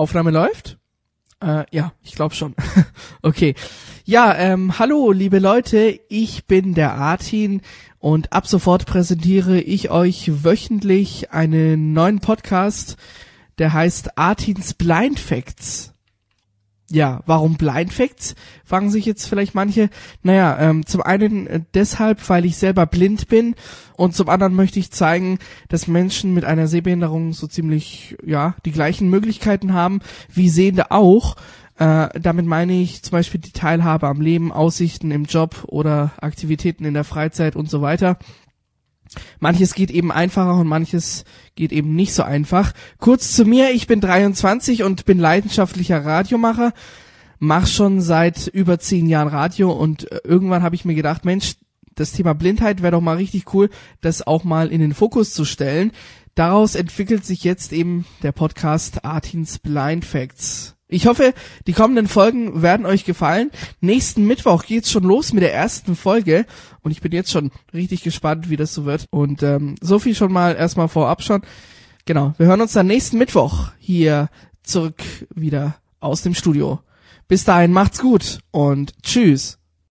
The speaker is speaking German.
Aufnahme läuft? Äh, ja, ich glaube schon. okay. Ja, ähm, hallo liebe Leute, ich bin der Artin und ab sofort präsentiere ich euch wöchentlich einen neuen Podcast, der heißt Artins Blind Facts. Ja, warum Blind Facts? Fragen sich jetzt vielleicht manche. Naja, ähm, zum einen äh, deshalb, weil ich selber blind bin und zum anderen möchte ich zeigen, dass Menschen mit einer Sehbehinderung so ziemlich, ja, die gleichen Möglichkeiten haben wie Sehende auch. Äh, damit meine ich zum Beispiel die Teilhabe am Leben, Aussichten im Job oder Aktivitäten in der Freizeit und so weiter. Manches geht eben einfacher und manches geht eben nicht so einfach. Kurz zu mir, ich bin 23 und bin leidenschaftlicher Radiomacher, mach schon seit über zehn Jahren Radio und äh, irgendwann habe ich mir gedacht, Mensch, das Thema Blindheit wäre doch mal richtig cool, das auch mal in den Fokus zu stellen. Daraus entwickelt sich jetzt eben der Podcast Artins Blind Facts. Ich hoffe, die kommenden Folgen werden euch gefallen. Nächsten Mittwoch geht's schon los mit der ersten Folge und ich bin jetzt schon richtig gespannt, wie das so wird. Und ähm, so viel schon mal erstmal vorab schon. Genau, wir hören uns dann nächsten Mittwoch hier zurück wieder aus dem Studio. Bis dahin macht's gut und tschüss.